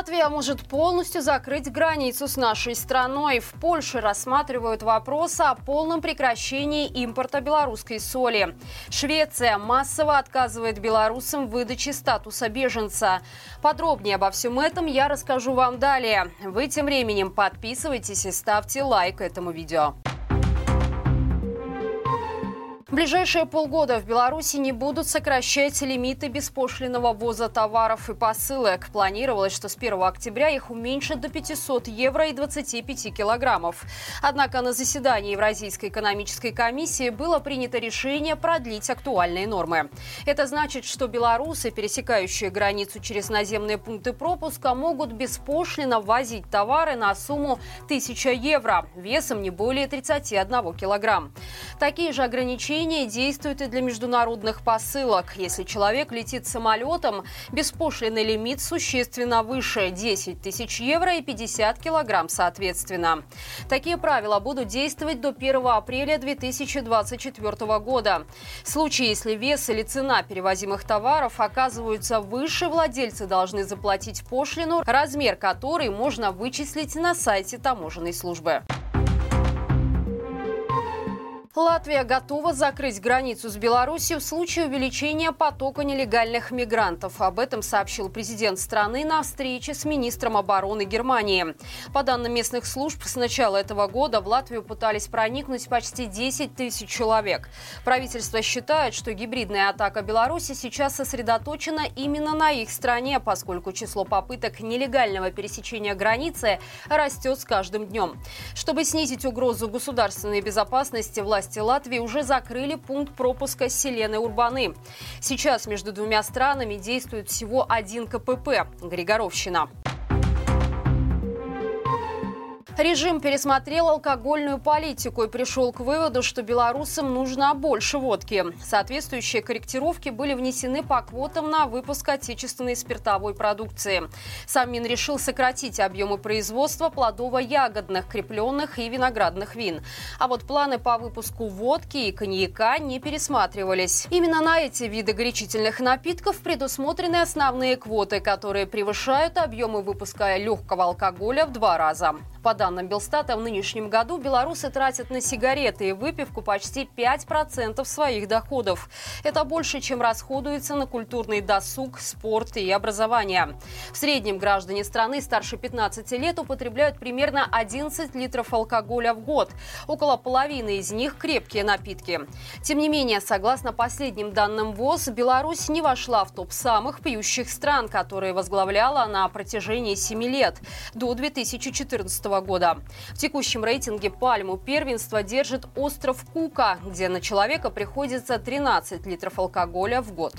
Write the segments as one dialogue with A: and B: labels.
A: Латвия может полностью закрыть границу с нашей страной. В Польше рассматривают вопрос о полном прекращении импорта белорусской соли. Швеция массово отказывает белорусам в выдаче статуса беженца. Подробнее обо всем этом я расскажу вам далее. Вы тем временем подписывайтесь и ставьте лайк этому видео. В ближайшие полгода в Беларуси не будут сокращать лимиты беспошлиного ввоза товаров и посылок. Планировалось, что с 1 октября их уменьшат до 500 евро и 25 килограммов. Однако на заседании Евразийской экономической комиссии было принято решение продлить актуальные нормы. Это значит, что белорусы, пересекающие границу через наземные пункты пропуска, могут беспошлино ввозить товары на сумму 1000 евро весом не более 31 килограмм. Такие же ограничения действуют и для международных посылок. Если человек летит самолетом, беспошлиный лимит существенно выше – 10 тысяч евро и 50 килограмм соответственно. Такие правила будут действовать до 1 апреля 2024 года. В случае, если вес или цена перевозимых товаров оказываются выше, владельцы должны заплатить пошлину, размер которой можно вычислить на сайте таможенной службы. Латвия готова закрыть границу с Беларусью в случае увеличения потока нелегальных мигрантов. Об этом сообщил президент страны на встрече с министром обороны Германии. По данным местных служб, с начала этого года в Латвию пытались проникнуть почти 10 тысяч человек. Правительство считает, что гибридная атака Беларуси сейчас сосредоточена именно на их стране, поскольку число попыток нелегального пересечения границы растет с каждым днем. Чтобы снизить угрозу государственной безопасности, власти власти Латвии уже закрыли пункт пропуска Селены Урбаны. Сейчас между двумя странами действует всего один КПП – Григоровщина. Режим пересмотрел алкогольную политику и пришел к выводу, что белорусам нужно больше водки. Соответствующие корректировки были внесены по квотам на выпуск отечественной спиртовой продукции. Сам Мин решил сократить объемы производства плодово-ягодных, крепленных и виноградных вин. А вот планы по выпуску водки и коньяка не пересматривались. Именно на эти виды горячительных напитков предусмотрены основные квоты, которые превышают объемы выпуска легкого алкоголя в два раза. По данным Белстата, в нынешнем году белорусы тратят на сигареты и выпивку почти 5% своих доходов. Это больше, чем расходуется на культурный досуг, спорт и образование. В среднем граждане страны старше 15 лет употребляют примерно 11 литров алкоголя в год. Около половины из них крепкие напитки. Тем не менее, согласно последним данным ВОЗ, Беларусь не вошла в топ самых пьющих стран, которые возглавляла на протяжении 7 лет до 2014 года. В текущем рейтинге пальму первенства держит остров Кука, где на человека приходится 13 литров алкоголя в год.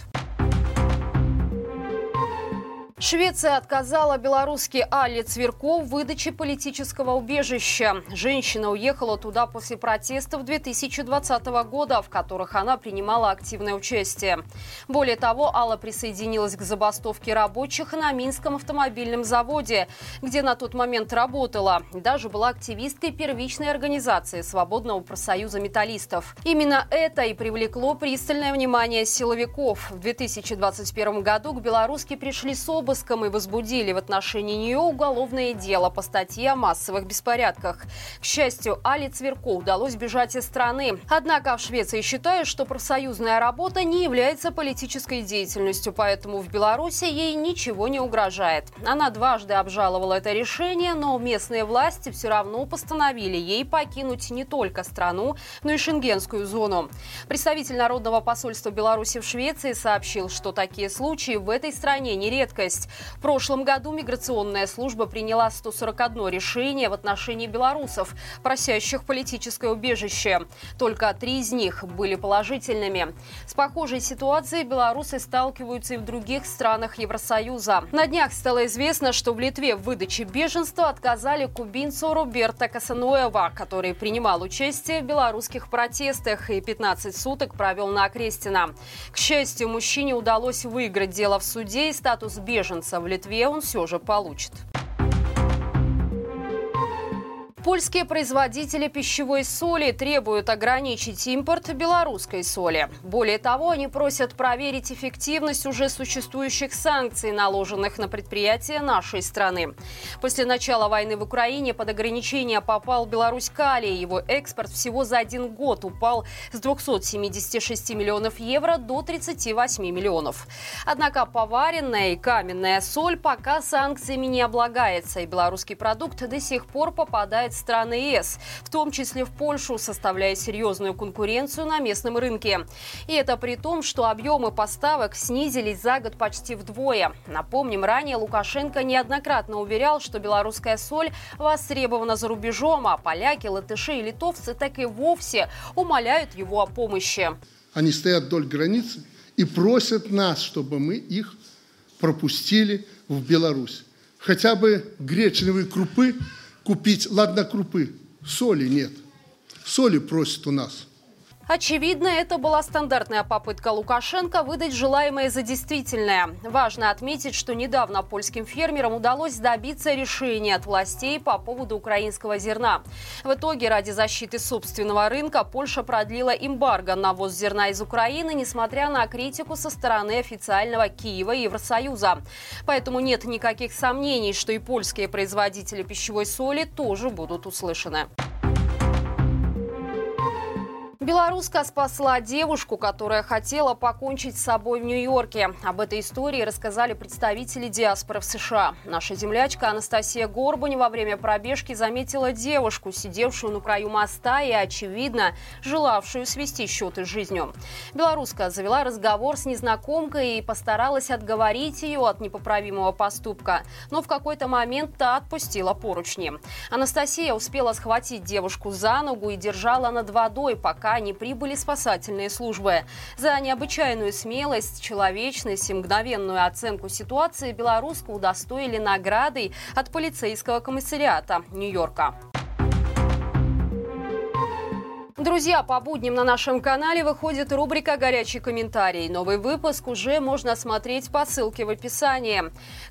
A: Швеция отказала белорусски Алле Цверко в выдаче политического убежища. Женщина уехала туда после протестов 2020 года, в которых она принимала активное участие. Более того, Алла присоединилась к забастовке рабочих на Минском автомобильном заводе, где на тот момент работала. Даже была активисткой первичной организации Свободного профсоюза металлистов. Именно это и привлекло пристальное внимание силовиков. В 2021 году к белорусски пришли с обыском и возбудили в отношении нее уголовное дело по статье о массовых беспорядках. К счастью, Али Цверко удалось бежать из страны. Однако в Швеции считают, что профсоюзная работа не является политической деятельностью, поэтому в Беларуси ей ничего не угрожает. Она дважды обжаловала это решение, но местные власти все равно постановили ей покинуть не только страну, но и шенгенскую зону. Представитель Народного посольства Беларуси в Швеции сообщил, что такие случаи в этой стране не редкость есть. В прошлом году миграционная служба приняла 141 решение в отношении белорусов, просящих политическое убежище. Только три из них были положительными. С похожей ситуацией белорусы сталкиваются и в других странах Евросоюза. На днях стало известно, что в Литве в выдаче беженства отказали кубинцу Роберто Касануэва, который принимал участие в белорусских протестах и 15 суток провел на Окрестина. К счастью, мужчине удалось выиграть дело в суде и статус беженца беженца в Литве он все же получит. Польские производители пищевой соли требуют ограничить импорт белорусской соли. Более того, они просят проверить эффективность уже существующих санкций, наложенных на предприятия нашей страны. После начала войны в Украине под ограничение попал Беларусь калий. Его экспорт всего за один год упал с 276 миллионов евро до 38 миллионов. Однако поваренная и каменная соль пока санкциями не облагается, и белорусский продукт до сих пор попадает приглашает страны ЕС, в том числе в Польшу, составляя серьезную конкуренцию на местном рынке. И это при том, что объемы поставок снизились за год почти вдвое. Напомним, ранее Лукашенко неоднократно уверял, что белорусская соль востребована за рубежом, а поляки, латыши и литовцы так и вовсе умоляют его о помощи.
B: Они стоят вдоль границы и просят нас, чтобы мы их пропустили в Беларусь. Хотя бы гречневые крупы купить, ладно, крупы, соли нет. Соли просят у нас –
A: Очевидно, это была стандартная попытка Лукашенко выдать желаемое за действительное. Важно отметить, что недавно польским фермерам удалось добиться решения от властей по поводу украинского зерна. В итоге, ради защиты собственного рынка, Польша продлила эмбарго на ввоз зерна из Украины, несмотря на критику со стороны официального Киева и Евросоюза. Поэтому нет никаких сомнений, что и польские производители пищевой соли тоже будут услышаны. Белоруска спасла девушку, которая хотела покончить с собой в Нью-Йорке. Об этой истории рассказали представители диаспоры в США. Наша землячка Анастасия Горбань во время пробежки заметила девушку, сидевшую на краю моста и, очевидно, желавшую свести счеты с жизнью. Белоруска завела разговор с незнакомкой и постаралась отговорить ее от непоправимого поступка. Но в какой-то момент та отпустила поручни. Анастасия успела схватить девушку за ногу и держала над водой, пока пока прибыли спасательные службы. За необычайную смелость, человечность и мгновенную оценку ситуации белоруску удостоили наградой от полицейского комиссариата Нью-Йорка. Друзья, по будням на нашем канале выходит рубрика «Горячий комментарий». Новый выпуск уже можно смотреть по ссылке в описании.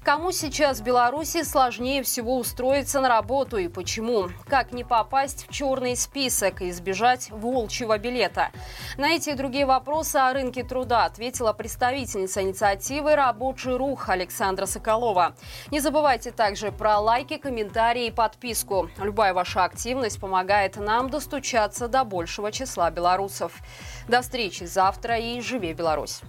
A: Кому сейчас в Беларуси сложнее всего устроиться на работу и почему? Как не попасть в черный список и избежать волчьего билета? На эти и другие вопросы о рынке труда ответила представительница инициативы «Рабочий рух» Александра Соколова. Не забывайте также про лайки, комментарии и подписку. Любая ваша активность помогает нам достучаться до большего числа белорусов. До встречи завтра и живи Беларусь!